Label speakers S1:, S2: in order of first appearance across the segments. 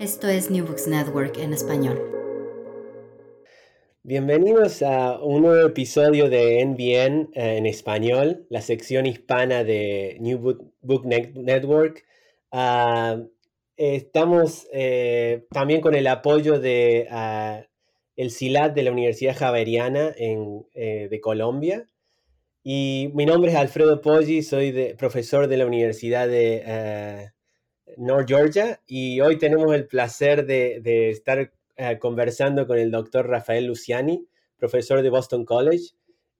S1: esto es New Books Network en español.
S2: Bienvenidos a un nuevo episodio de NBN eh, en español, la sección hispana de New Book, Network. Uh, estamos eh, también con el apoyo de uh, el CILAT de la Universidad Javeriana eh, de Colombia. Y mi nombre es Alfredo Poggi, soy profesor de la Universidad de uh, North Georgia y hoy tenemos el placer de, estar conversando con el doctor Rafael Luciani, profesor de Boston College.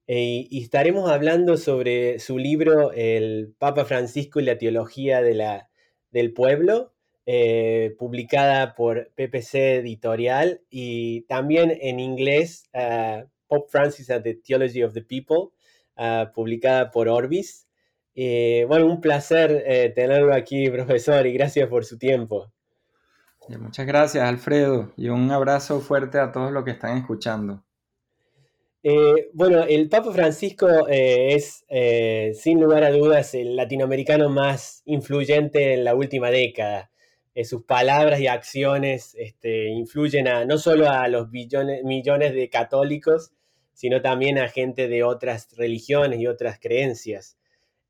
S2: y estaremos hablando sobre su libro El Papa Francisco y la Teología del pueblo, eh, publicada por PPC Editorial y también en inglés Pope Francis and the Theology of the People, publicada por Orbis. Eh, bueno, un placer eh, tenerlo aquí, profesor, y gracias por su tiempo.
S3: Muchas gracias, Alfredo, y un abrazo fuerte a todos los que están escuchando.
S2: Eh, bueno, el Papa Francisco eh, es, eh, sin lugar a dudas, el latinoamericano más influyente en la última década. sus palabras y acciones este, influyen a, no solo a los billones, millones de católicos, sino también a gente de otras religiones y otras creencias.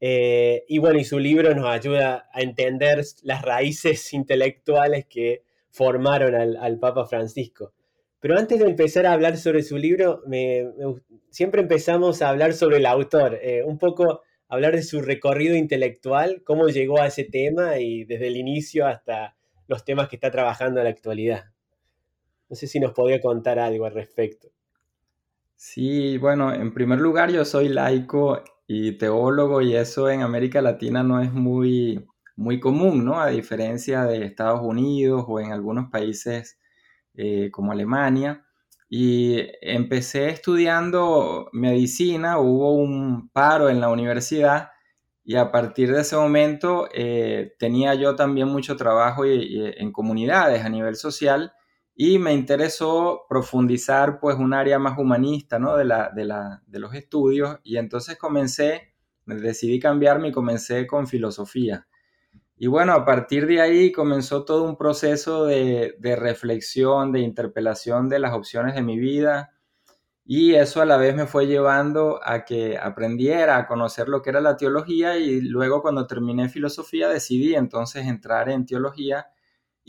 S2: Y bueno, y su libro nos ayuda a entender las raíces intelectuales que formaron al Papa Francisco. Pero antes de empezar a hablar sobre su libro, siempre empezamos a hablar sobre el autor, eh, un poco hablar de su recorrido intelectual, cómo llegó a ese tema y desde el inicio hasta los temas que está trabajando en la actualidad. No sé si nos podría contar algo al respecto.
S3: Sí, bueno, en primer lugar yo soy laico y teólogo y eso en América Latina no es muy, muy común, ¿no? A diferencia de Estados Unidos o en algunos países eh, como Alemania. Y empecé estudiando medicina, hubo un paro en la universidad y a partir de ese momento eh, tenía yo también mucho trabajo en comunidades a nivel social y me interesó profundizar pues un área más humanista ¿no? de, la, de, la, de los estudios y entonces comencé, decidí cambiarme y comencé con filosofía. Y bueno, a partir de ahí comenzó todo un proceso de, reflexión, de interpelación de las opciones de mi vida. Y eso a la vez me fue llevando a que aprendiera a conocer lo que era la teología y luego cuando terminé filosofía decidí entonces entrar en teología.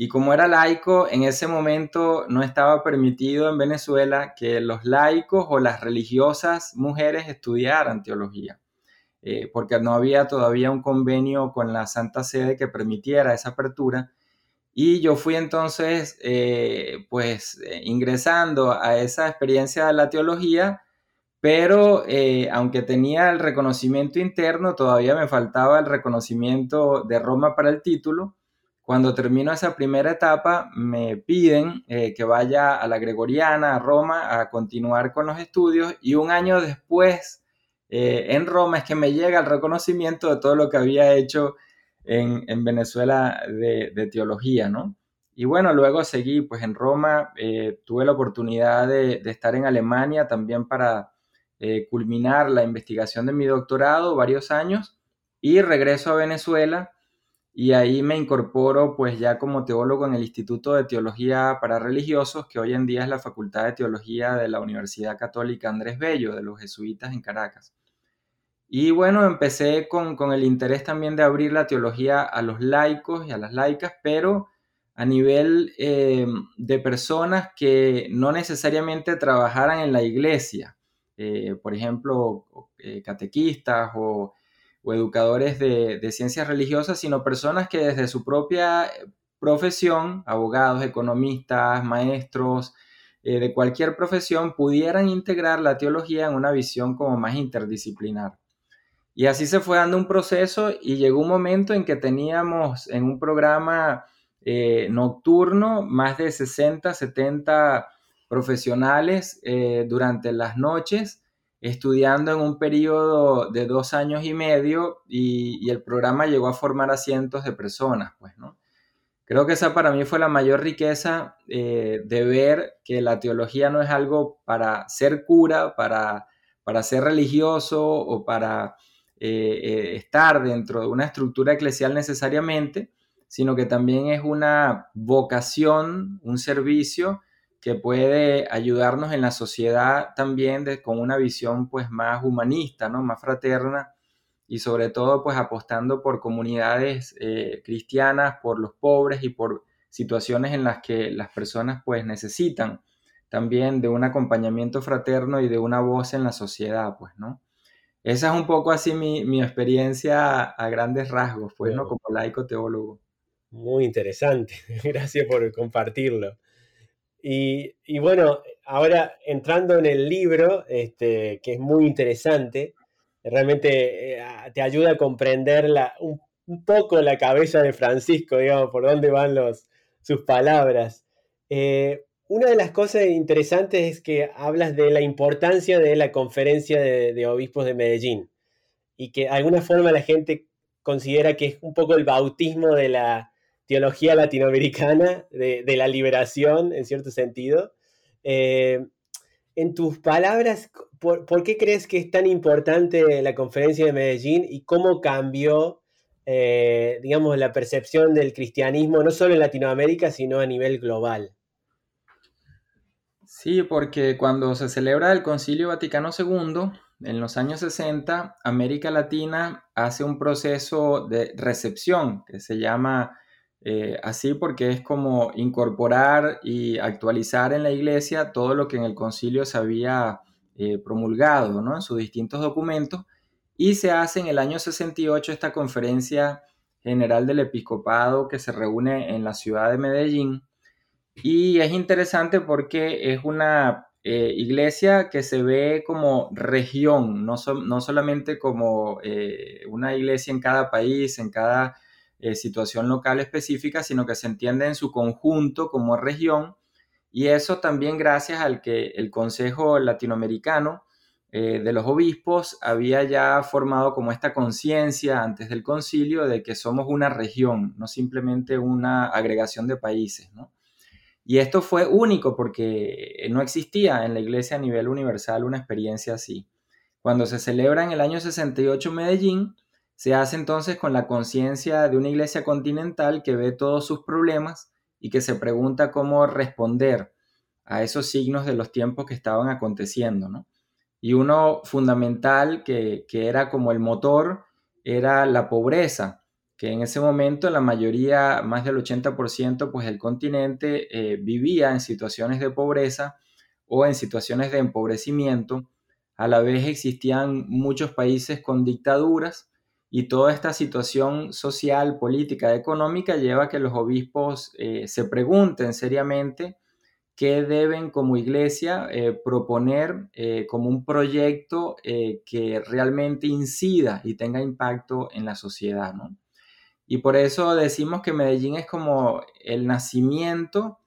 S3: Y como era laico, en ese momento no estaba permitido en Venezuela que los laicos o las religiosas mujeres estudiaran teología. Eh, porque no había todavía un convenio con la Santa Sede que permitiera esa apertura. Y yo fui entonces, eh, pues, eh, ingresando a esa experiencia de la teología, pero aunque tenía el reconocimiento interno, todavía me faltaba el reconocimiento de Roma para el título. Cuando termino esa primera etapa, me piden que vaya a la Gregoriana, a Roma, a continuar con los estudios y un año después eh, en Roma es que me llega el reconocimiento de todo lo que había hecho en, Venezuela de, teología, ¿no? Y bueno, luego seguí, pues en Roma eh, tuve la oportunidad de, estar en Alemania también para eh, culminar la investigación de mi doctorado, varios años, y regreso a Venezuela y ahí me incorporo pues ya como teólogo en el Instituto de Teología para Religiosos, que hoy en día es la Facultad de Teología de la Universidad Católica Andrés Bello, de los jesuitas en Caracas. Y bueno, empecé con, el interés también de abrir la teología a los laicos y a las laicas, pero a nivel eh, de personas que no necesariamente trabajaran en la iglesia, eh, por ejemplo, eh, catequistas o, educadores de, de, ciencias religiosas, sino personas que desde su propia profesión, abogados, economistas, maestros, de cualquier profesión, pudieran integrar la teología en una visión como más interdisciplinar. Y así se fue dando un proceso y llegó un momento en que teníamos en un programa eh, nocturno, más de 60, 70 profesionales eh, durante las noches, estudiando en un periodo de dos años y medio y, el programa llegó a formar a cientos de personas, pues, ¿no? Creo que esa para mí fue la mayor riqueza eh, de ver que la teología no es algo para ser cura, para, para ser religioso o para estar dentro de una estructura eclesial necesariamente, sino que también es una vocación, un servicio que puede ayudarnos en la sociedad también con una visión pues más humanista, ¿no? más fraterna y sobre todo pues apostando por comunidades eh, cristianas, por los pobres y por situaciones en las que las personas pues necesitan también de un acompañamiento fraterno y de una voz en la sociedad, pues, ¿no? Esa es un poco así mi, experiencia a grandes rasgos, pues, ¿no? Como laico teólogo.
S2: Muy interesante, gracias por compartirlo. Y, bueno, ahora entrando en el libro, este, que es muy interesante, realmente eh, te ayuda a comprender un, poco la cabeza de Francisco, digamos, por dónde van los, sus palabras. Eh, una de las cosas interesantes es que hablas de la importancia de la conferencia de, de obispos de Medellín y que de alguna forma la gente considera que es un poco el bautismo de la, teología latinoamericana de, la liberación, en cierto sentido. Eh, en tus palabras, ¿por, qué crees que es tan importante la conferencia de Medellín y cómo cambió, eh, digamos, la percepción del cristianismo, no solo en Latinoamérica, sino a nivel global?
S3: Sí, porque cuando se celebra el Concilio Vaticano II, en los años 60, América Latina hace un proceso de recepción que se llama eh, así porque es como incorporar y actualizar en la iglesia todo lo que en el concilio se había eh, promulgado ¿no? en sus distintos documentos y se hace en el año 68 esta conferencia general del episcopado que se reúne en la ciudad de Medellín y es interesante porque es una eh, iglesia que se ve como región, no, no solamente como una iglesia en cada país, en cada eh, situación local específica, sino que se entiende en su conjunto como región. Y eso también gracias al que el Consejo Latinoamericano eh, de los Obispos había ya formado como esta conciencia antes del concilio de que somos una región, no simplemente una agregación de países. Y esto fue único porque no existía en la iglesia a nivel universal una experiencia así. Cuando se celebra en el año 68 Medellín, se hace entonces con la conciencia de una iglesia continental que ve todos sus problemas y que se pregunta cómo responder a esos signos de los tiempos que estaban aconteciendo, ¿no? Y uno fundamental que, era como el motor era la pobreza, que en ese momento la mayoría, más del 80%, pues el continente eh, vivía en situaciones de pobreza o en situaciones de empobrecimiento. A la vez existían muchos países con dictaduras y toda esta situación social, política, económica lleva a que los obispos eh, se pregunten seriamente qué deben como iglesia eh, proponer eh, como un proyecto que realmente incida y tenga impacto en la sociedad. Y por eso decimos que Medellín es como el nacimiento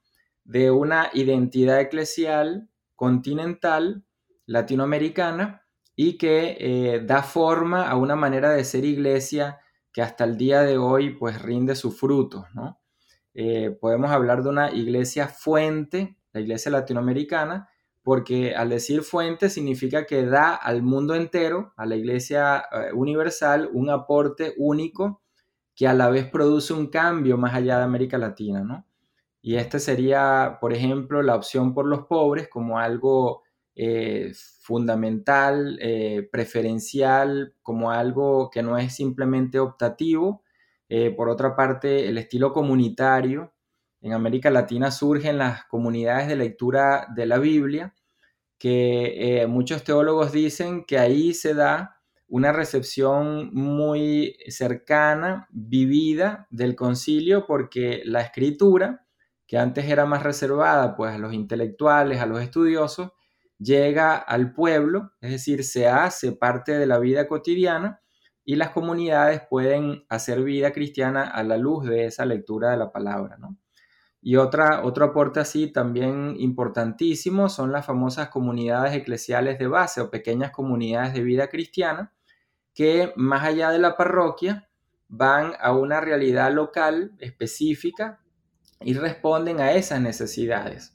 S3: de una identidad eclesial continental latinoamericana y que eh, da forma a una manera de ser iglesia que hasta el día de hoy pues rinde sus frutos, ¿no? Eh, podemos hablar de una iglesia fuente, la iglesia latinoamericana, porque al decir fuente significa que da al mundo entero, a la iglesia eh, universal, un aporte único que a la vez produce un cambio más allá de América Latina, ¿no? Y este sería, por ejemplo, la opción por los pobres como algo eh, fundamental, eh, preferencial, como algo que no es simplemente optativo. Eh, por otra parte, el estilo comunitario. En América Latina surgen las comunidades de lectura de la Biblia, que muchos teólogos dicen que ahí se da una recepción muy cercana, vivida del concilio, porque la escritura, que antes era más reservada pues a los intelectuales, a los estudiosos, llega al pueblo, es decir, se hace parte de la vida cotidiana y las comunidades pueden hacer vida cristiana a la luz de esa lectura de la palabra, ¿no? Y otra, otro aporte así también importantísimo son las famosas comunidades eclesiales de base o pequeñas comunidades de vida cristiana que más allá de la parroquia van a una realidad local específica y responden a esas necesidades.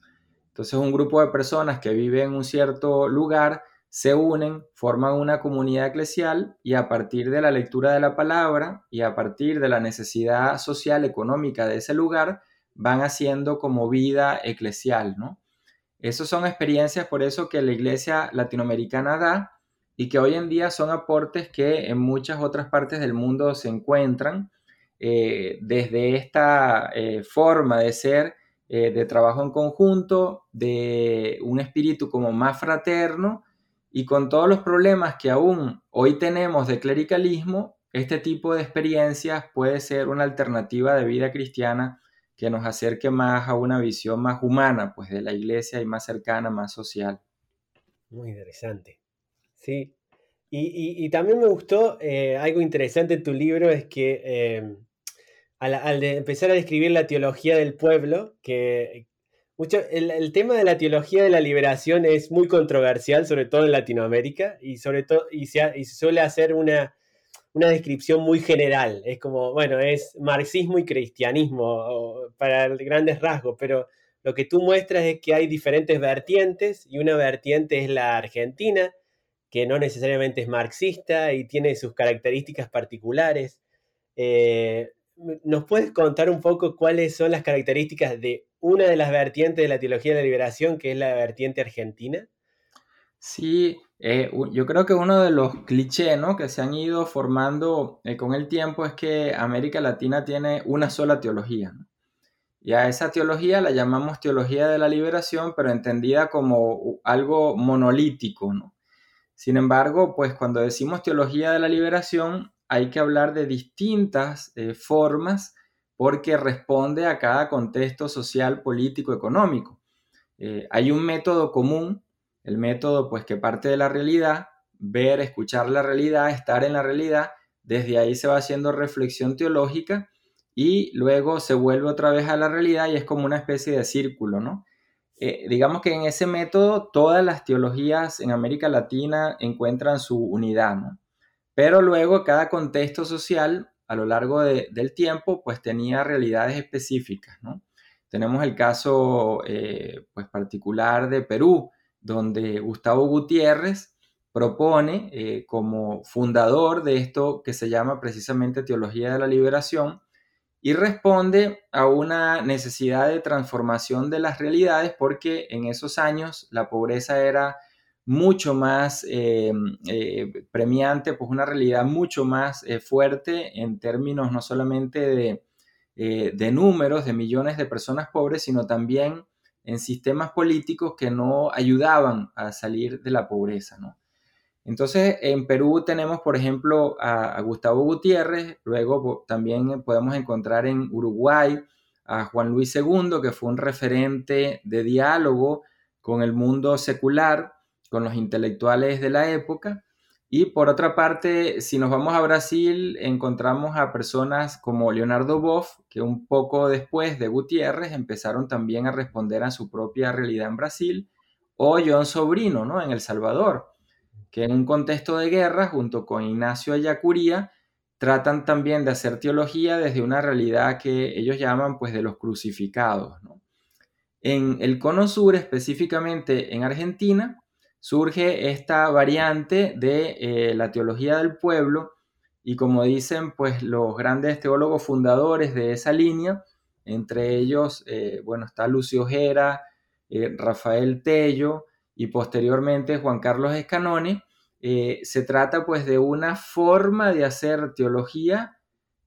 S3: Entonces un grupo de personas que viven en un cierto lugar se unen, forman una comunidad eclesial y a partir de la lectura de la palabra y a partir de la necesidad social económica de ese lugar, van haciendo como vida eclesial, ¿no? Esas son experiencias por eso que la iglesia latinoamericana da y que hoy en día son aportes que en muchas otras partes del mundo se encuentran eh, desde esta eh, forma de ser, eh, de trabajo en conjunto, de un espíritu como más fraterno y con todos los problemas que aún hoy tenemos de clericalismo, este tipo de experiencias puede ser una alternativa de vida cristiana que nos acerque más a una visión más humana, pues de la iglesia y más cercana, más social.
S2: Muy interesante. Sí. Y, también me gustó eh, algo interesante en tu libro, es que em, al, empezar a describir la teología del pueblo, que mucho, el, tema de la teología de la liberación es muy controversial, sobre todo en Latinoamérica, y sobre todo, y se, y suele hacer una, una descripción muy general. Es como, bueno, es marxismo y cristianismo para grandes rasgos, pero lo que tú muestras es que hay diferentes vertientes y una vertiente es la argentina, que no necesariamente es marxista y tiene sus características particulares. Eh, ¿Nos puedes contar un poco cuáles son las características de una de las vertientes de la teología de la liberación, que es la vertiente argentina?
S3: Sí, eh, yo creo que uno de los clichés ¿no? que se han ido formando eh, con el tiempo es que América Latina tiene una sola teología. Y a esa teología la llamamos teología de la liberación, pero entendida como algo monolítico. ¿no? Sin embargo, pues cuando decimos teología de la liberación, hay que hablar de distintas eh, formas porque responde a cada contexto social, político, económico. Eh, hay un método común, el método pues que parte de la realidad, ver, escuchar la realidad, estar en la realidad, desde ahí se va haciendo reflexión teológica y luego se vuelve otra vez a la realidad y es como una especie de círculo, ¿no? Eh, digamos que en ese método todas las teologías en América Latina encuentran su unidad, ¿no? Pero luego cada contexto social a lo largo del tiempo pues tenía realidades específicas. Tenemos el caso eh, pues particular de Perú, donde Gustavo Gutiérrez propone eh, como fundador de esto que se llama precisamente teología de la liberación, y responde a una necesidad de transformación de las realidades porque en esos años la pobreza era mucho más eh, eh, premiante, pues una realidad mucho más eh, fuerte en términos no solamente de, de, números, de millones de personas pobres, sino también en sistemas políticos que no ayudaban a salir de la pobreza, ¿no? Entonces, en Perú tenemos, por ejemplo, a, Gustavo Gutiérrez, luego también podemos encontrar en Uruguay a Juan Luis II, que fue un referente de diálogo con el mundo secular, con los intelectuales de la época. Y por otra parte, si nos vamos a Brasil, encontramos a personas como Leonardo Boff, que un poco después de Gutiérrez empezaron también a responder a su propia realidad en Brasil, o John Sobrino, ¿no? En El Salvador que en un contexto de guerra, junto con Ignacio Ayacuría, tratan también de hacer teología desde una realidad que ellos llaman pues de los crucificados. En el cono sur, específicamente en Argentina, surge esta variante de eh, la teología del pueblo y como dicen pues los grandes teólogos fundadores de esa línea, entre ellos, eh, bueno, está Lucio Gera, eh, Rafael Tello, y posteriormente Juan Carlos Escanone, eh, se trata pues de una forma de hacer teología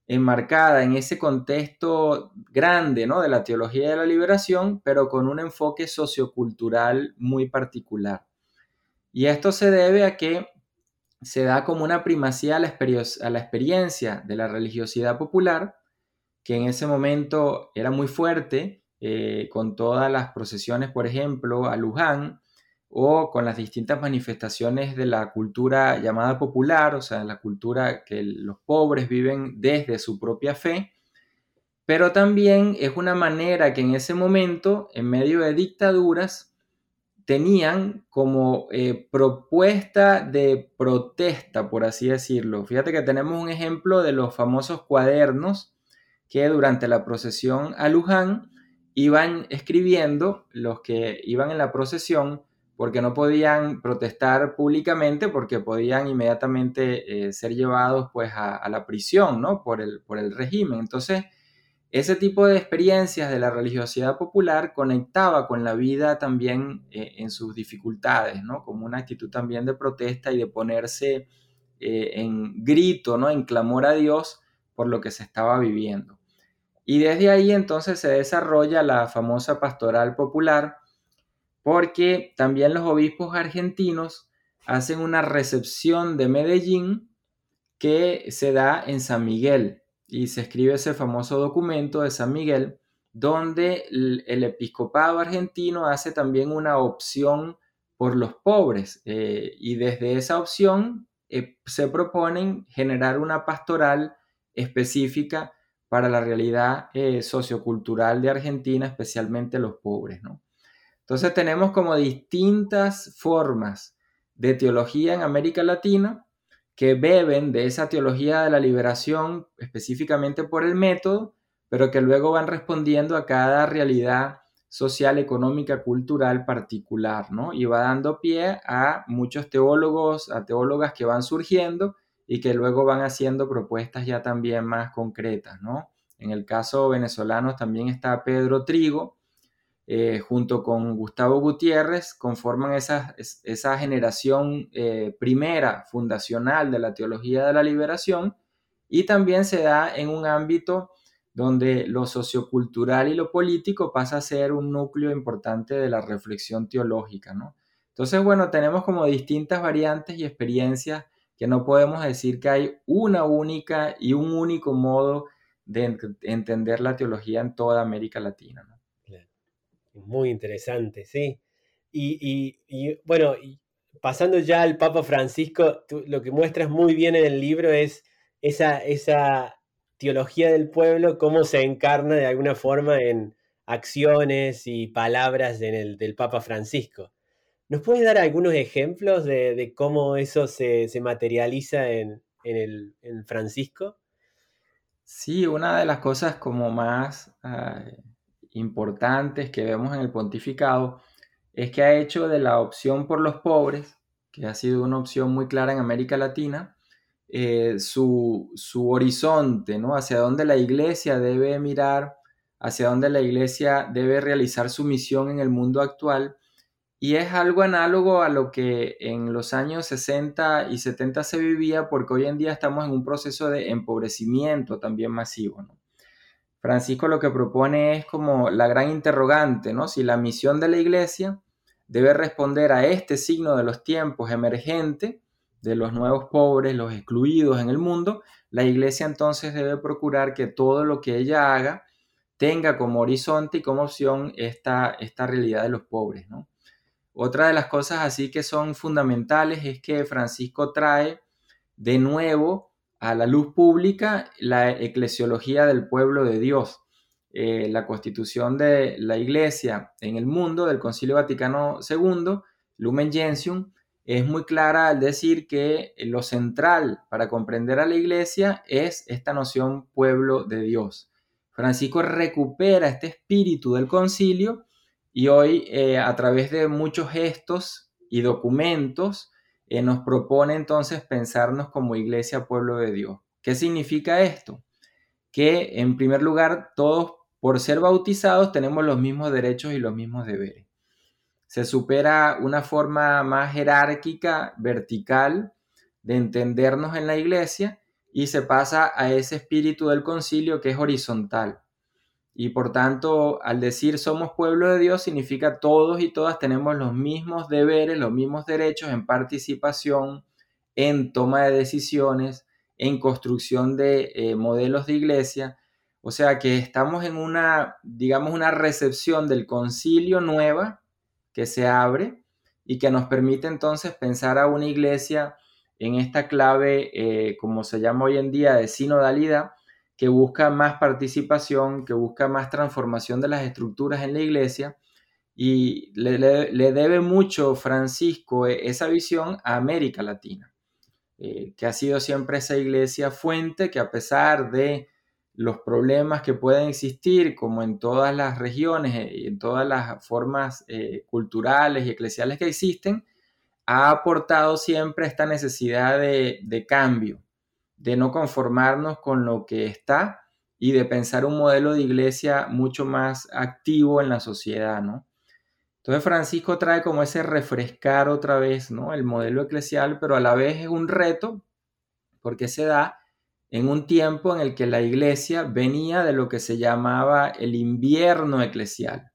S3: enmarcada en ese contexto grande ¿no? de la teología de la liberación, pero con un enfoque sociocultural muy particular. Y esto se debe a que se da como una primacía a la, experiencia de la religiosidad popular, que en ese momento era muy fuerte, eh, con todas las procesiones, por ejemplo, a Luján, o con las distintas manifestaciones de la cultura llamada popular, o sea, la cultura que los pobres viven desde su propia fe, pero también es una manera que en ese momento, en medio de dictaduras, tenían como eh, propuesta de protesta, por así decirlo. Fíjate que tenemos un ejemplo de los famosos cuadernos que durante la procesión a Luján iban escribiendo los que iban en la procesión porque no podían protestar públicamente porque podían inmediatamente eh, ser llevados pues a, la prisión, ¿no? Por el, por el régimen. Entonces, ese tipo de experiencias de la religiosidad popular conectaba con la vida también eh, en sus dificultades, ¿no? Como una actitud también de protesta y de ponerse eh, en grito, ¿no? En clamor a Dios por lo que se estaba viviendo. Y desde ahí entonces se desarrolla la famosa pastoral popular, porque también los obispos argentinos hacen una recepción de Medellín que se da en San Miguel y se escribe ese famoso documento de San Miguel donde el, episcopado argentino hace también una opción por los pobres eh, y desde esa opción eh, se proponen generar una pastoral específica para la realidad eh, sociocultural de Argentina, especialmente los pobres, ¿no? Entonces tenemos como distintas formas de teología en América Latina que beben de esa teología de la liberación específicamente por el método, pero que luego van respondiendo a cada realidad social, económica, cultural particular, ¿no? Y va dando pie a muchos teólogos, a teólogas que van surgiendo y que luego van haciendo propuestas ya también más concretas, ¿no? En el caso venezolano también está Pedro Trigo, eh, junto con Gustavo Gutiérrez, conforman esa, esa generación eh, primera fundacional de la teología de la liberación y también se da en un ámbito donde lo sociocultural y lo político pasa a ser un núcleo importante de la reflexión teológica, ¿no? Entonces, bueno, tenemos como distintas variantes y experiencias que no podemos decir que hay una única y un único modo de entender la teología en toda América Latina.
S2: Muy interesante, sí. Y, bueno, pasando ya al Papa Francisco, lo que muestras muy bien en el libro es esa, teología del pueblo, cómo se encarna de alguna forma en acciones y palabras en el, del Papa Francisco. ¿Nos puedes dar algunos ejemplos de, cómo eso se, materializa en, el, Francisco?
S3: Sí, una de las cosas como más ah, importantes que vemos en el pontificado es que ha hecho de la opción por los pobres, que ha sido una opción muy clara en América Latina, eh, su, su, horizonte, ¿no? Hacia dónde la iglesia debe mirar, hacia dónde la iglesia debe realizar su misión en el mundo actual. Y es algo análogo a lo que en los años 60 y 70 se vivía, porque hoy en día estamos en un proceso de empobrecimiento también masivo, ¿no? Francisco lo que propone es como la gran interrogante, ¿no? Si la misión de la iglesia debe responder a este signo de los tiempos emergente, de los nuevos pobres, los excluidos en el mundo, la iglesia entonces debe procurar que todo lo que ella haga tenga como horizonte y como opción esta, esta realidad de los pobres. Otra de las cosas así que son fundamentales es que Francisco trae de nuevo a la luz pública la eclesiología del pueblo de Dios. Eh, la constitución de la iglesia en el mundo del Concilio Vaticano II, Lumen Gentium, es muy clara al decir que lo central para comprender a la iglesia es esta noción pueblo de Dios. Francisco recupera este espíritu del concilio y hoy eh, a través de muchos gestos y documentos eh, nos propone entonces pensarnos como iglesia pueblo de Dios. ¿Qué significa esto? Que en primer lugar todos por ser bautizados tenemos los mismos derechos y los mismos deberes. Se supera una forma más jerárquica, vertical, de entendernos en la iglesia y se pasa a ese espíritu del concilio que es horizontal. Y por tanto, al decir somos pueblo de Dios, significa todos y todas tenemos los mismos deberes, los mismos derechos en participación, en toma de decisiones, en construcción de eh, modelos de iglesia. O sea que estamos en una, digamos, una recepción del concilio nueva que se abre y que nos permite entonces pensar a una iglesia en esta clave, eh, como se llama hoy en día, de sinodalidad, que busca más participación, que busca más transformación de las estructuras en la iglesia. Y le, debe mucho Francisco eh, esa visión a América Latina, eh, que ha sido siempre esa iglesia fuente que a pesar de los problemas que pueden existir, como en todas las regiones eh, y en todas las formas culturales y eclesiales que existen, ha aportado siempre esta necesidad de, de cambio, de no conformarnos con lo que está y de pensar un modelo de iglesia mucho más activo en la sociedad, ¿no? Entonces Francisco trae como ese refrescar otra vez, ¿no? El modelo eclesial, pero a la vez es un reto porque se da en un tiempo en el que la iglesia venía de lo que se llamaba el invierno eclesial.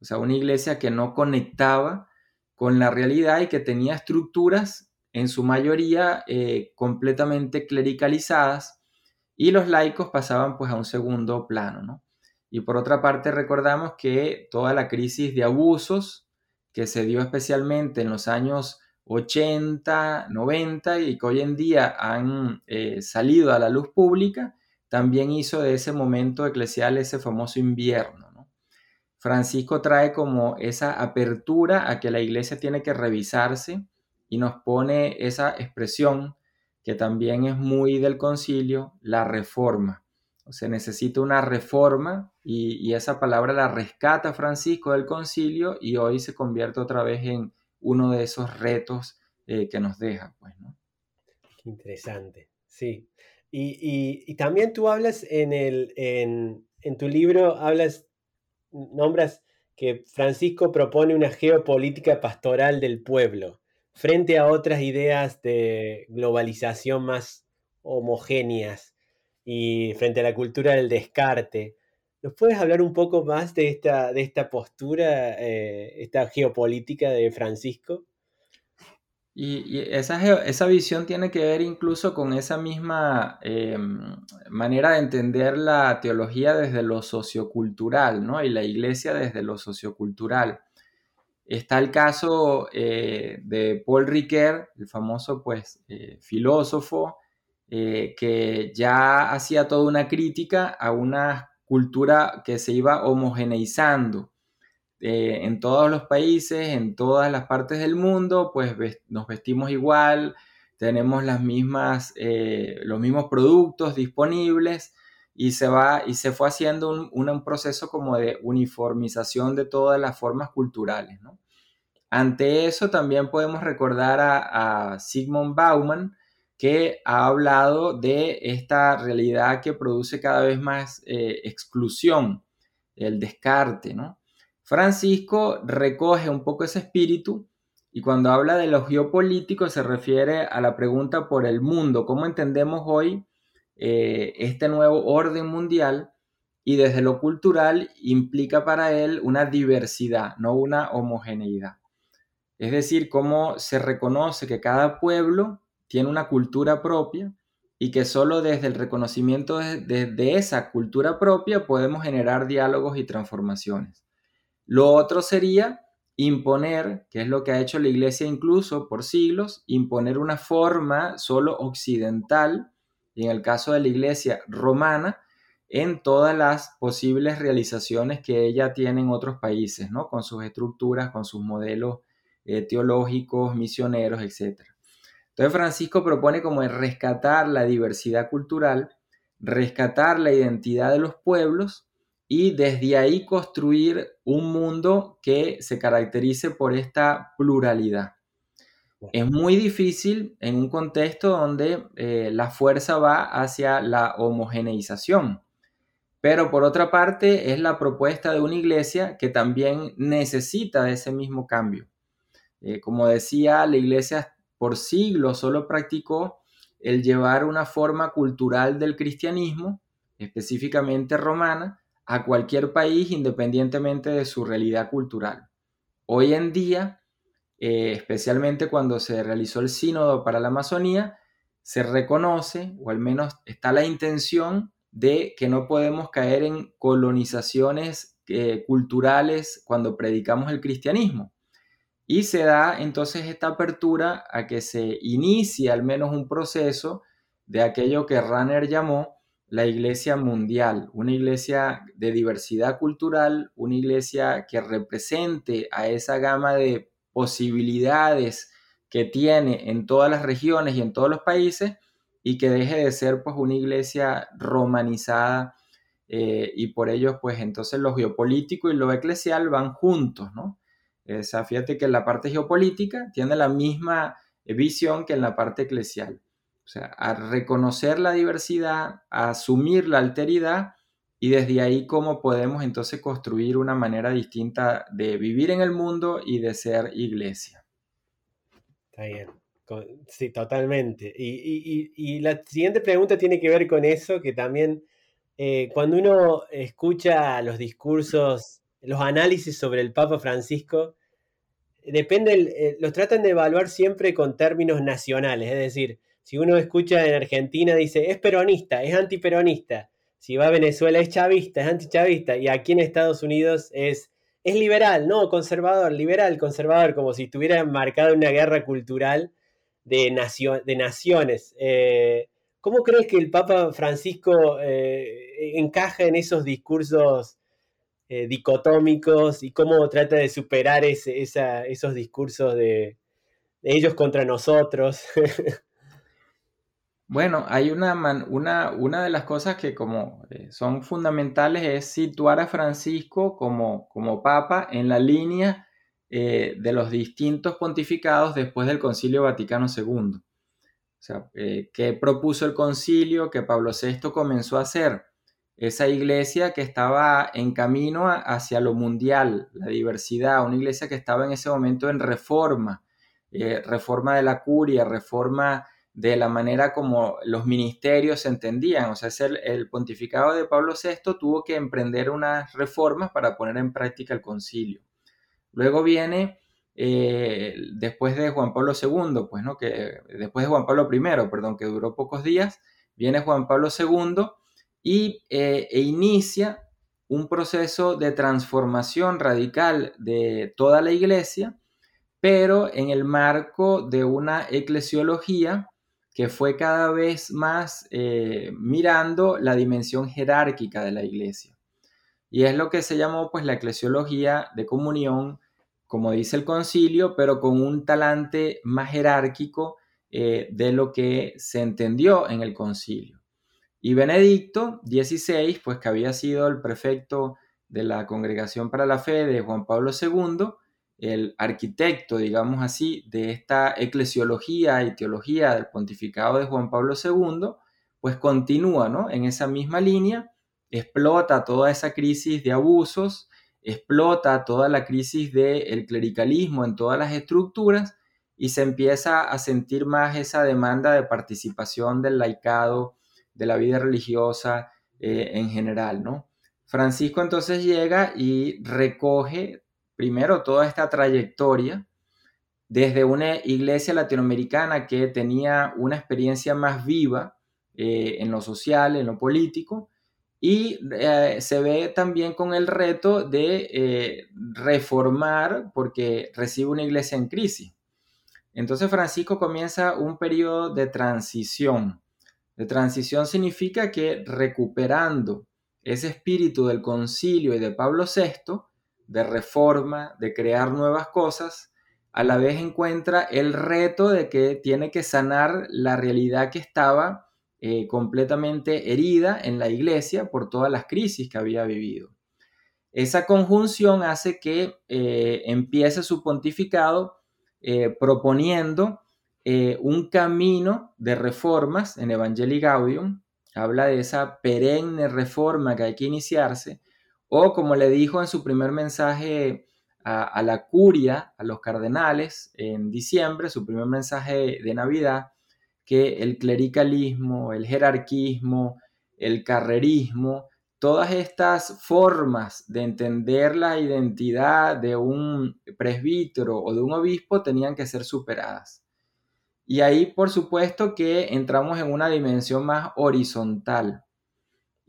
S3: O sea, una iglesia que no conectaba con la realidad y que tenía estructuras en su mayoría eh, completamente clericalizadas, y los laicos pasaban pues a un segundo plano, ¿no? Y por otra parte recordamos que toda la crisis de abusos que se dio especialmente en los años 80, 90 y que hoy en día han eh, salido a la luz pública, también hizo de ese momento eclesial ese famoso invierno. ¿no? Francisco trae como esa apertura a que la iglesia tiene que revisarse, y nos pone esa expresión que también es muy del concilio, la reforma. O sea, necesita una reforma y, esa palabra la rescata Francisco del concilio y hoy se convierte otra vez en uno de esos retos eh, que nos deja. Pues, ¿no?
S2: interesante, sí. Y, también tú hablas en, el, en, en tu libro, hablas, nombras que Francisco propone una geopolítica pastoral del pueblo frente a otras ideas de globalización más homogéneas y frente a la cultura del descarte. ¿Nos puedes hablar un poco más de esta, de esta postura, eh, esta geopolítica de Francisco?
S3: Y, esa, esa, visión tiene que ver incluso con esa misma em, manera de entender la teología desde lo sociocultural, ¿no? Y la iglesia desde lo sociocultural. Está el caso eh, de Paul Ricoeur, el famoso pues, eh, filósofo, eh, que ya hacía toda una crítica a una cultura que se iba homogeneizando en todos los países, en todas las partes del mundo, pues nos vestimos igual, tenemos las mismas, los mismos productos disponibles y se, va, y se fue haciendo un, proceso como de uniformización de todas las formas culturales. Ante eso también podemos recordar a, Sigmund Bauman, que ha hablado de esta realidad que produce cada vez más eh, exclusión, el descarte. Francisco recoge un poco ese espíritu y cuando habla de lo geopolítico se refiere a la pregunta por el mundo, cómo entendemos hoy eh, este nuevo orden mundial y desde lo cultural implica para él una diversidad, no una homogeneidad. Es decir, cómo se reconoce que cada pueblo tiene una cultura propia y que solo desde el reconocimiento de, esa cultura propia podemos generar diálogos y transformaciones. Lo otro sería imponer, que es lo que ha hecho la Iglesia incluso por siglos, imponer una forma solo occidental y en el caso de la iglesia romana, en todas las posibles realizaciones que ella tiene en otros países, ¿no? Con sus estructuras, con sus modelos eh, teológicos, misioneros, etc. Entonces Francisco propone como rescatar la diversidad cultural, rescatar la identidad de los pueblos y desde ahí construir un mundo que se caracterice por esta pluralidad. Es muy difícil en un contexto donde eh, la fuerza va hacia la homogeneización. Pero por otra parte es la propuesta de una iglesia que también necesita ese mismo cambio. Eh, como decía, la iglesia por siglos solo practicó el llevar una forma cultural del cristianismo, específicamente romana, a cualquier país independientemente de su realidad cultural. Hoy en día eh, especialmente cuando se realizó el sínodo para la Amazonía, se reconoce, o al menos está la intención, de que no podemos caer en colonizaciones eh, culturales cuando predicamos el cristianismo. Y se da entonces esta apertura a que se inicie al menos un proceso de aquello que Runner llamó la iglesia mundial, una iglesia de diversidad cultural, una iglesia que represente a esa gama de posibilidades que tiene en todas las regiones y en todos los países y que deje de ser pues una iglesia romanizada eh, y por ello pues entonces lo geopolítico y lo eclesial van juntos, ¿no? O sea, fíjate que la parte geopolítica tiene la misma visión que en la parte eclesial. O sea, a reconocer la diversidad, a asumir la alteridad y desde ahí cómo podemos entonces construir una manera distinta de vivir en el mundo y de ser iglesia.
S2: Está bien. Sí, totalmente. Y, la siguiente pregunta tiene que ver con eso, que también eh, cuando uno escucha los discursos, los análisis sobre el Papa Francisco, depende, eh, los tratan de evaluar siempre con términos nacionales, es decir, si uno escucha en Argentina dice es peronista, es antiperonista, si va a Venezuela es chavista, es antichavista, y aquí en Estados Unidos es, es liberal, no, conservador, liberal, conservador, como si estuviera marcada una guerra cultural de, de naciones. Eh, ¿Cómo crees que el Papa Francisco eh, encaja en esos discursos eh, dicotómicos y cómo trata de superar esos discursos de, ellos contra nosotros?
S3: Bueno, hay una, una, una, de las cosas que como son fundamentales es situar a Francisco como, como papa en la línea eh, de los distintos pontificados después del Concilio Vaticano II. O sea, eh, ¿qué propuso el concilio que Pablo VI comenzó a hacer? Esa iglesia que estaba en camino hacia lo mundial, la diversidad, una iglesia que estaba en ese momento en reforma, eh, reforma de la curia, reforma de la manera como los ministerios se entendían. O sea, el, pontificado de Pablo VI tuvo que emprender unas reformas para poner en práctica el concilio. Luego viene, eh, después de Juan Pablo II, pues, ¿no? Que, después de Juan Pablo I, perdón, que duró pocos días, viene Juan Pablo II y, eh, e inicia un proceso de transformación radical de toda la iglesia, pero en el marco de una eclesiología que fue cada vez más eh, mirando la dimensión jerárquica de la iglesia. Y es lo que se llamó pues la eclesiología de comunión, como dice el concilio, pero con un talante más jerárquico eh, de lo que se entendió en el concilio. Y Benedicto XVI, pues que había sido el prefecto de la Congregación para la Fe de Juan Pablo II, el arquitecto, digamos así, de esta eclesiología y teología del pontificado de Juan Pablo II, pues continúa ¿no? en esa misma línea explota toda esa crisis de abusos, explota toda la crisis del clericalismo en todas las estructuras y se empieza a sentir más esa demanda de participación del laicado, de la vida religiosa eh, en general, ¿no? Francisco entonces llega y recoge primero toda esta trayectoria desde una iglesia latinoamericana que tenía una experiencia más viva eh, en lo social, en lo político, y eh, se ve también con el reto de eh, reformar porque recibe una iglesia en crisis. Entonces Francisco comienza un periodo de transición. De transición significa que recuperando ese espíritu del concilio y de Pablo VI, de reforma, de crear nuevas cosas, a la vez encuentra el reto de que tiene que sanar la realidad que estaba eh, completamente herida en la iglesia por todas las crisis que había vivido. Esa conjunción hace que eh, empiece su pontificado eh, proponiendo un camino de reformas en Evangelii Gaudium, habla de esa perenne reforma que hay que iniciarse, o como le dijo en su primer mensaje a la curia, a los cardenales, en diciembre, su primer mensaje de Navidad, que el clericalismo, el jerarquismo, el carrerismo, todas estas formas de entender la identidad de un presbítero o de un obispo tenían que ser superadas. Y ahí, por supuesto, que entramos en una dimensión más horizontal.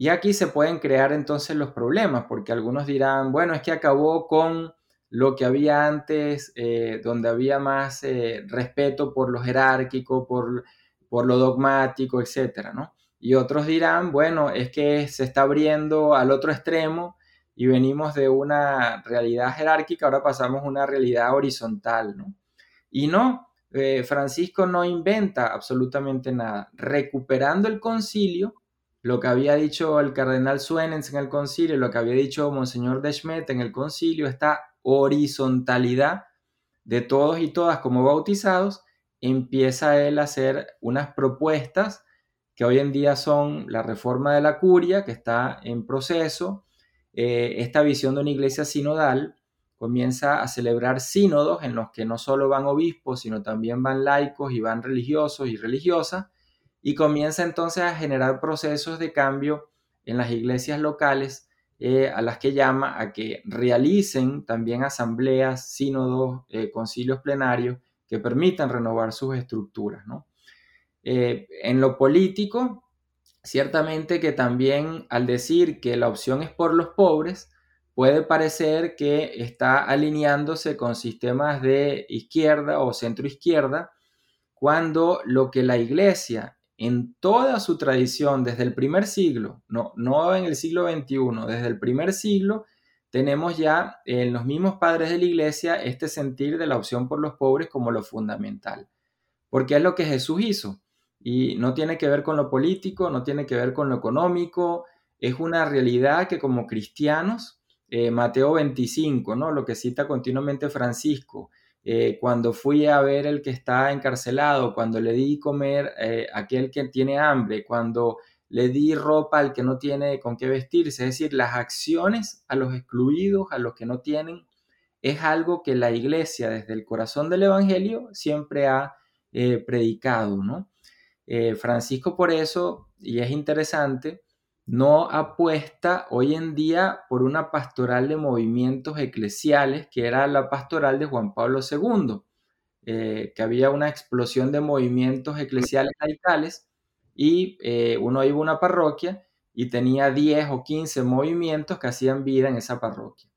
S3: Y aquí se pueden crear entonces los problemas, porque algunos dirán, bueno, es que acabó con lo que había antes, eh, donde había más eh, respeto por lo jerárquico, por, por lo dogmático, etcétera, ¿no? Y otros dirán, bueno, es que se está abriendo al otro extremo y venimos de una realidad jerárquica, ahora pasamos a una realidad horizontal, ¿no? Y no, eh, Francisco no inventa absolutamente nada. Recuperando el concilio, lo que había dicho el cardenal Suenens en el concilio, lo que había dicho Monseñor de Schmidt en el concilio, esta horizontalidad de todos y todas como bautizados, empieza él a hacer unas propuestas que hoy en día son la reforma de la curia, que está en proceso, eh, esta visión de una iglesia sinodal, comienza a celebrar sínodos en los que no solo van obispos, sino también van laicos y van religiosos y religiosas, y comienza entonces a generar procesos de cambio en las iglesias locales eh, a las que llama a que realicen también asambleas, sínodos, eh, concilios plenarios que permitan renovar sus estructuras. Eh, en lo político, ciertamente que también al decir que la opción es por los pobres, puede parecer que está alineándose con sistemas de izquierda o centro izquierda, cuando lo que la iglesia en toda su tradición desde el primer siglo, no, no en el siglo XXI, desde el primer siglo, tenemos ya en los mismos padres de la iglesia este sentir de la opción por los pobres como lo fundamental, porque es lo que Jesús hizo y no tiene que ver con lo político, no tiene que ver con lo económico, es una realidad que como cristianos, eh, Mateo 25, ¿no? lo que cita continuamente Francisco, eh, cuando fui a ver el que está encarcelado, cuando le di comer eh, a aquel que tiene hambre, cuando le di ropa al que no tiene con qué vestirse, es decir, las acciones a los excluidos, a los que no tienen, es algo que la iglesia desde el corazón del Evangelio siempre ha eh, predicado, ¿no? Francisco por eso, y es interesante, no apuesta hoy en día por una pastoral de movimientos eclesiales, que era la pastoral de Juan Pablo II, eh, que había una explosión de movimientos eclesiales laicales y eh, uno iba a una parroquia y tenía 10 o 15 movimientos que hacían vida en esa parroquia.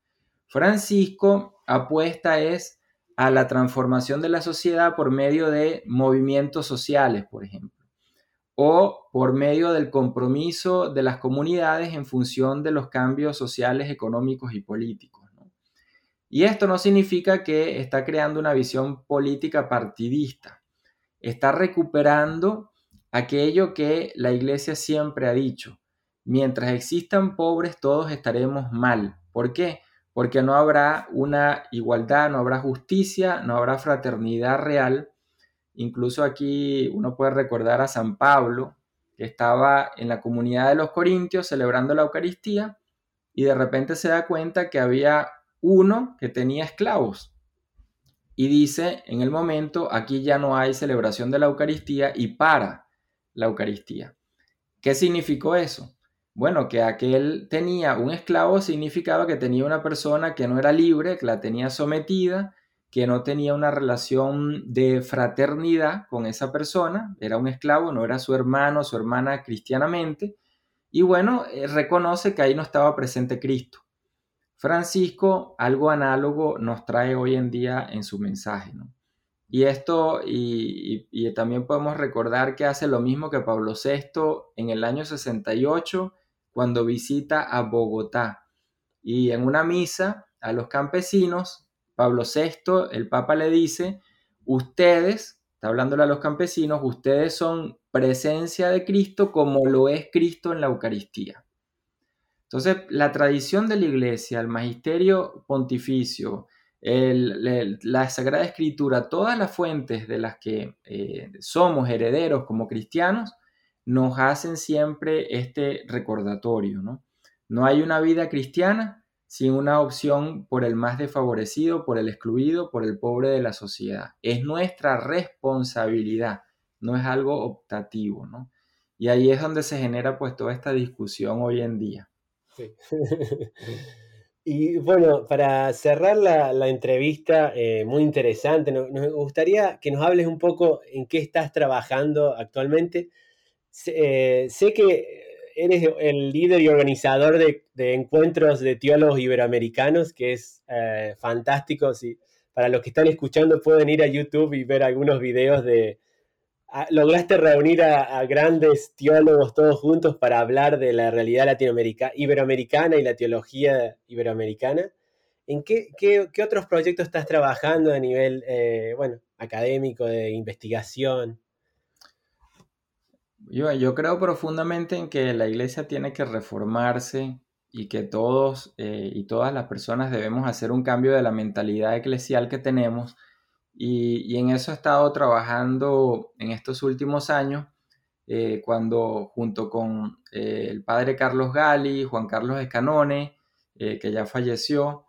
S3: Francisco apuesta es a la transformación de la sociedad por medio de movimientos sociales, por ejemplo o por medio del compromiso de las comunidades en función de los cambios sociales, económicos y políticos. Y esto no significa que está creando una visión política partidista, está recuperando aquello que la iglesia siempre ha dicho. Mientras existan pobres, todos estaremos mal. ¿Por qué? Porque no habrá una igualdad, no habrá justicia, no habrá fraternidad real Incluso aquí uno puede recordar a San Pablo, que estaba en la comunidad de los Corintios celebrando la Eucaristía y de repente se da cuenta que había uno que tenía esclavos. Y dice, en el momento, aquí ya no hay celebración de la Eucaristía y para la Eucaristía. ¿Qué significó eso? Bueno, que aquel tenía un esclavo significaba que tenía una persona que no era libre, que la tenía sometida, que no tenía una relación de fraternidad con esa persona, era un esclavo, no era su hermano, su hermana cristianamente, y bueno, eh, reconoce que ahí no estaba presente Cristo. Francisco, algo análogo, nos trae hoy en día en su mensaje. Y esto, y, y, también podemos recordar que hace lo mismo que Pablo VI en el año 68, cuando visita a Bogotá. Y en una misa a los campesinos Pablo VI, el Papa le dice, ustedes, está hablándole a los campesinos, ustedes son presencia de Cristo como lo es Cristo en la Eucaristía. Entonces, la tradición de la Iglesia, el magisterio pontificio, la Sagrada Escritura, todas las fuentes de las que eh, somos herederos como cristianos, nos hacen siempre este recordatorio. ¿no? no hay una vida cristiana sin una opción por el más desfavorecido, por el excluido, por el pobre de la sociedad. Es nuestra responsabilidad, no es algo optativo, ¿no? Y ahí es donde se genera pues toda esta discusión hoy en día.
S2: y bueno, para cerrar la, entrevista, eh, muy interesante, nos, gustaría que nos hables un poco en qué estás trabajando actualmente. sé eh, que eres el líder y organizador de, encuentros de teólogos iberoamericanos, que es eh, fantástico. para los que están escuchando pueden ir a YouTube y ver algunos videos de... lograste reunir a, grandes teólogos todos juntos para hablar de la realidad latinoamericana, iberoamericana y la teología iberoamericana. ¿En qué, otros proyectos estás trabajando a nivel eh, bueno, académico, de investigación?
S3: Yo, creo profundamente en que la iglesia tiene que reformarse y que todos eh, y todas las personas debemos hacer un cambio de la mentalidad eclesial que tenemos. Y, en eso he estado trabajando en estos últimos años, eh, cuando junto con eh, el padre Carlos Gali, Juan Carlos Escanone, que ya falleció,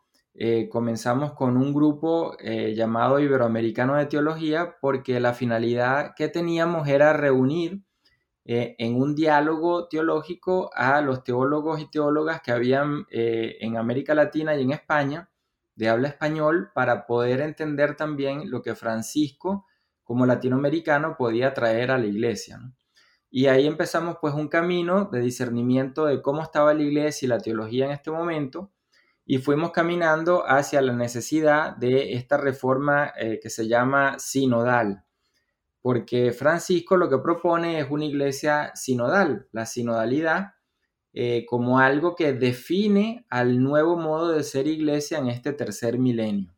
S3: comenzamos con un grupo llamado Iberoamericano de Teología, porque la finalidad que teníamos era reunir eh, en un diálogo teológico a los teólogos y teólogas que habían eh, en América Latina y en España de habla español para poder entender también lo que Francisco como latinoamericano podía traer a la iglesia. Y ahí empezamos pues un camino de discernimiento de cómo estaba la iglesia y la teología en este momento y fuimos caminando hacia la necesidad de esta reforma eh, que se llama sinodal porque Francisco lo que propone es una iglesia sinodal, la sinodalidad, eh, como algo que define al nuevo modo de ser iglesia en este tercer milenio.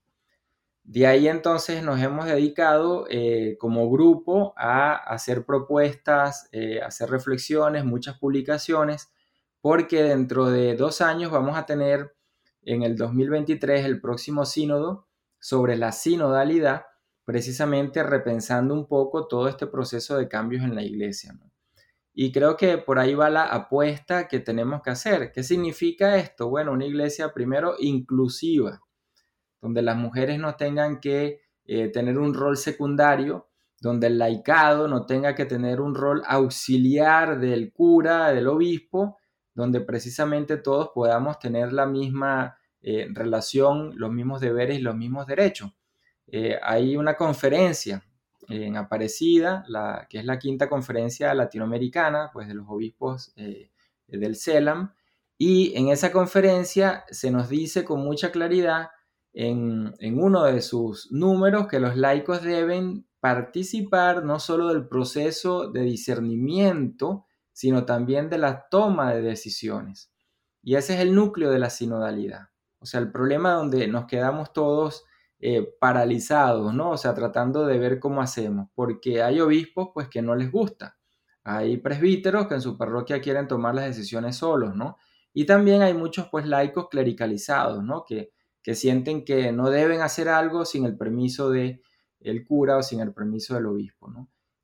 S3: De ahí entonces nos hemos dedicado eh, como grupo a hacer propuestas, eh, hacer reflexiones, muchas publicaciones, porque dentro de dos años vamos a tener en el 2023 el próximo sínodo sobre la sinodalidad precisamente repensando un poco todo este proceso de cambios en la iglesia. Y creo que por ahí va la apuesta que tenemos que hacer. ¿Qué significa esto? Bueno, una iglesia primero inclusiva, donde las mujeres no tengan que eh, tener un rol secundario, donde el laicado no tenga que tener un rol auxiliar del cura, del obispo, donde precisamente todos podamos tener la misma eh, relación, los mismos deberes y los mismos derechos. Eh, hay una conferencia en Aparecida, la, que es la quinta conferencia latinoamericana, pues de los obispos eh, del CELAM, y en esa conferencia se nos dice con mucha claridad en, en uno de sus números que los laicos deben participar no solo del proceso de discernimiento, sino también de la toma de decisiones. Y ese es el núcleo de la sinodalidad. O sea, el problema donde nos quedamos todos eh, paralizados, ¿no? O sea, tratando de ver cómo hacemos, porque hay obispos pues que no les gusta, hay presbíteros que en su parroquia quieren tomar las decisiones solos, ¿no? Y también hay muchos pues laicos clericalizados, ¿no? Que, que sienten que no deben hacer algo sin el permiso de el cura o sin el permiso del obispo.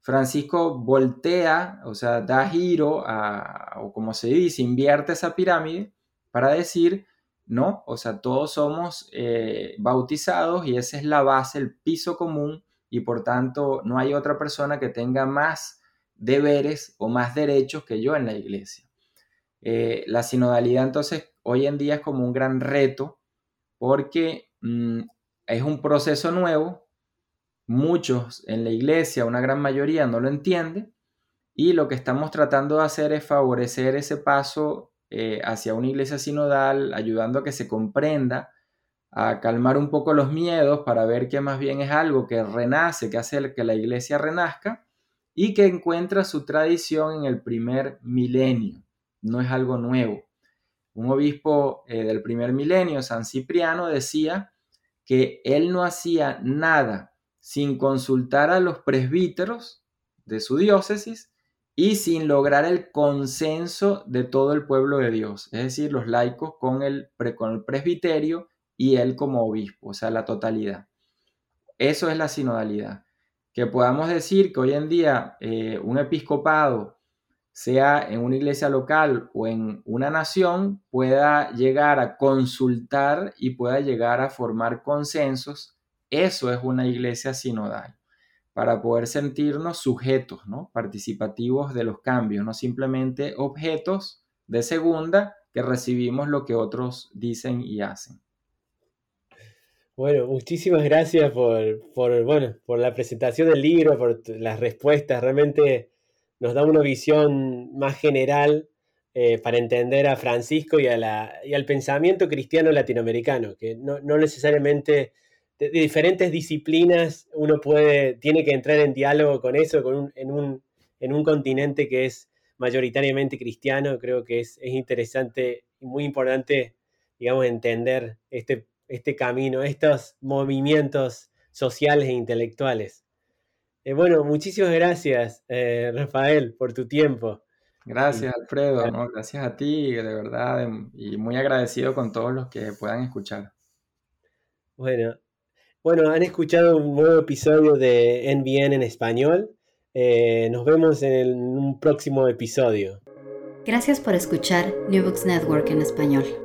S3: Francisco voltea, o sea, da giro a, o como se dice, invierte esa pirámide para decir ¿no? O sea, todos somos eh, bautizados y esa es la base, el piso común y por tanto no hay otra persona que tenga más deberes o más derechos que yo en la iglesia. Eh, la sinodalidad entonces hoy en día es como un gran reto porque mm, es un proceso nuevo, muchos en la iglesia, una gran mayoría no lo entiende y lo que estamos tratando de hacer es favorecer ese paso eh, hacia una iglesia sinodal, ayudando a que se comprenda, a calmar un poco los miedos para ver que más bien es algo que renace, que hace que la iglesia renazca y que encuentra su tradición en el primer milenio, no es algo nuevo. Un obispo eh, del primer milenio, San Cipriano, decía que él no hacía nada sin consultar a los presbíteros de su diócesis y sin lograr el consenso de todo el pueblo de Dios, es decir, los laicos con el, con el presbiterio y él como obispo, o sea, la totalidad. Eso es la sinodalidad. Que podamos decir que hoy en día eh, un episcopado, sea en una iglesia local o en una nación, pueda llegar a consultar y pueda llegar a formar consensos, eso es una iglesia sinodal para poder sentirnos sujetos, ¿no? participativos de los cambios, no simplemente objetos de segunda que recibimos lo que otros dicen y hacen.
S2: Bueno, muchísimas gracias por, bueno, por la presentación del libro, por las respuestas. Realmente nos da una visión más general eh, para entender a Francisco y, al pensamiento cristiano latinoamericano, que no, necesariamente de, diferentes disciplinas uno puede, tiene que entrar en diálogo con eso, con en, un, continente que es mayoritariamente cristiano, creo que es, interesante y muy importante, digamos, entender este, este camino, estos movimientos sociales e intelectuales. Eh, bueno, muchísimas gracias, eh, Rafael, por tu tiempo.
S3: Gracias, Alfredo. Gracias a ti, de verdad, em, y muy agradecido con todos los que puedan escuchar.
S2: Bueno, bueno, han escuchado un nuevo episodio de NBN en español. Eh, nos vemos en un próximo episodio.
S1: Gracias por escuchar New Books Network en español.